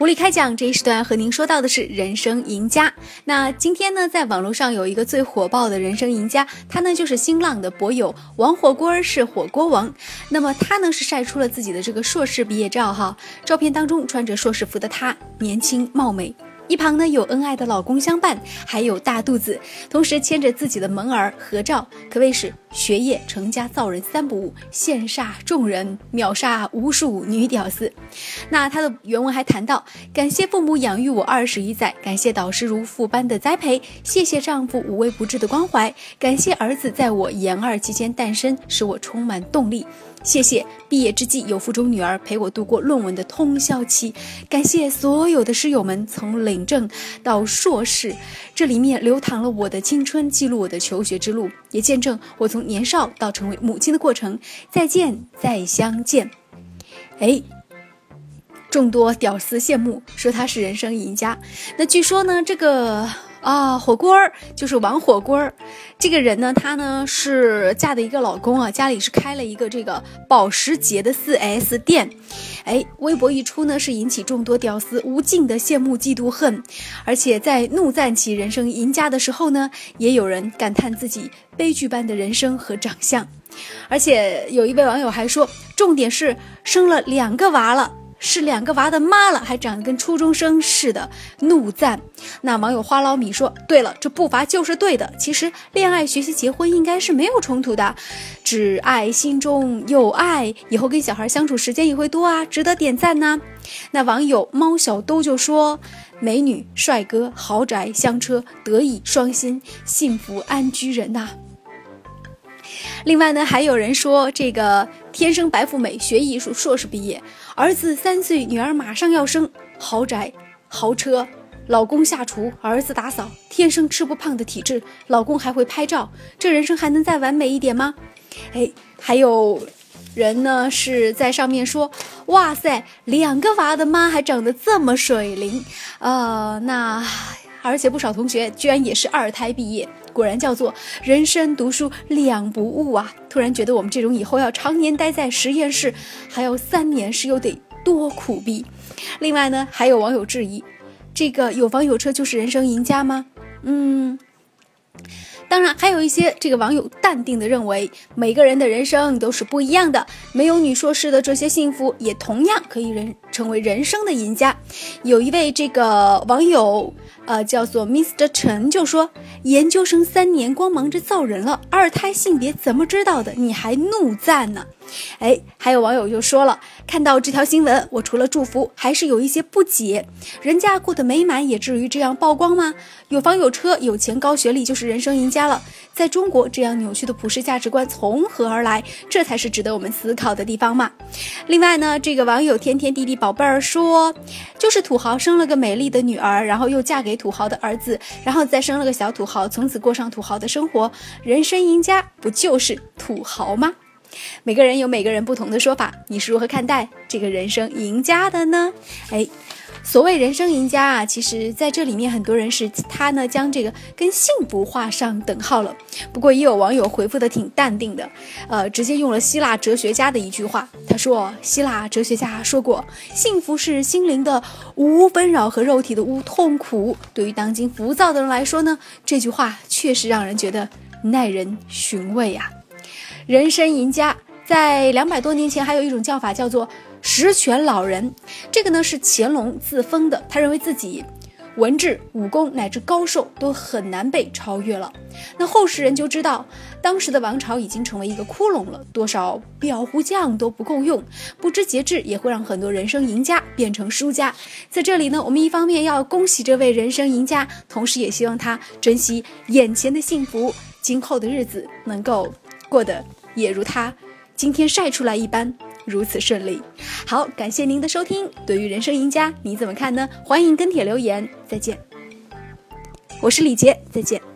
无力开讲这一时段和您说到的是人生赢家。那今天呢，在网络上有一个最火爆的人生赢家，他呢就是新浪的博友王火锅儿是火锅王。那么他呢是晒出了自己的这个硕士毕业照哈，照片当中穿着硕士服的他，年轻貌美。一旁呢有恩爱的老公相伴，还有大肚子，同时牵着自己的萌儿合照，可谓是学业、成家、造人三不误，羡煞众人，秒杀无数女屌丝。那他的原文还谈到：感谢父母养育我二十一载，感谢导师如父般的栽培，谢谢丈夫无微不至的关怀，感谢儿子在我研二期间诞生，使我充满动力。谢谢毕业之际有腹中女儿陪我度过论文的通宵期，感谢所有的师友们从领证到硕士，这里面流淌了我的青春，记录我的求学之路，也见证我从年少到成为母亲的过程。再见，再相见。哎，众多屌丝羡慕，说他是人生赢家。那据说呢，这个。啊，火锅儿就是王火锅儿，这个人呢，她呢是嫁的一个老公啊，家里是开了一个这个保时捷的 4S 店，哎，微博一出呢，是引起众多屌丝无尽的羡慕嫉妒恨，而且在怒赞其人生赢家的时候呢，也有人感叹自己悲剧般的人生和长相，而且有一位网友还说，重点是生了两个娃了。是两个娃的妈了，还长得跟初中生似的，怒赞。那网友花老米说：“对了，这步伐就是对的。其实恋爱、学习、结婚应该是没有冲突的，只爱心中有爱，以后跟小孩相处时间也会多啊，值得点赞呢。”那网友猫小兜就说：“美女、帅哥、豪宅、香车，德艺双馨，幸福安居人呐。”另外呢，还有人说这个天生白富美，学艺术，硕士毕业，儿子三岁，女儿马上要生，豪宅、豪车，老公下厨，儿子打扫，天生吃不胖的体质，老公还会拍照，这人生还能再完美一点吗？哎，还有人呢是在上面说，哇塞，两个娃的妈还长得这么水灵，呃，那。而且不少同学居然也是二胎毕业，果然叫做人生读书两不误啊！突然觉得我们这种以后要常年待在实验室，还要三年，是又得多苦逼。另外呢，还有网友质疑，这个有房有车就是人生赢家吗？嗯。当然，还有一些这个网友淡定的认为，每个人的人生都是不一样的，没有女硕士的这些幸福，也同样可以人成为人生的赢家。有一位这个网友，呃，叫做 Mr. 陈，就说研究生三年光忙着造人了，二胎性别怎么知道的？你还怒赞呢？哎，还有网友就说了，看到这条新闻，我除了祝福，还是有一些不解。人家过得美满，也至于这样曝光吗？有房有车、有钱、高学历就是人生赢家了。在中国，这样扭曲的普世价值观从何而来？这才是值得我们思考的地方嘛。另外呢，这个网友天天弟弟宝贝儿说，就是土豪生了个美丽的女儿，然后又嫁给土豪的儿子，然后再生了个小土豪，从此过上土豪的生活，人生赢家不就是土豪吗？每个人有每个人不同的说法，你是如何看待这个人生赢家的呢？哎，所谓人生赢家啊，其实在这里面很多人是他呢将这个跟幸福画上等号了。不过也有网友回复的挺淡定的，呃，直接用了希腊哲学家的一句话，他说：希腊哲学家说过，幸福是心灵的无纷扰和肉体的无痛苦。对于当今浮躁的人来说呢，这句话确实让人觉得耐人寻味啊。人生赢家，在两百多年前还有一种叫法叫做十全老人。这个呢是乾隆自封的，他认为自己文治、武功乃至高寿都很难被超越了。那后世人就知道，当时的王朝已经成为一个窟窿了，多少裱糊匠都不够用，不知节制也会让很多人生赢家变成输家。在这里呢，我们一方面要恭喜这位人生赢家，同时也希望他珍惜眼前的幸福，今后的日子能够过得。也如他今天晒出来一般，如此顺利。好，感谢您的收听。对于人生赢家，你怎么看呢？欢迎跟帖留言。再见，我是李杰，再见。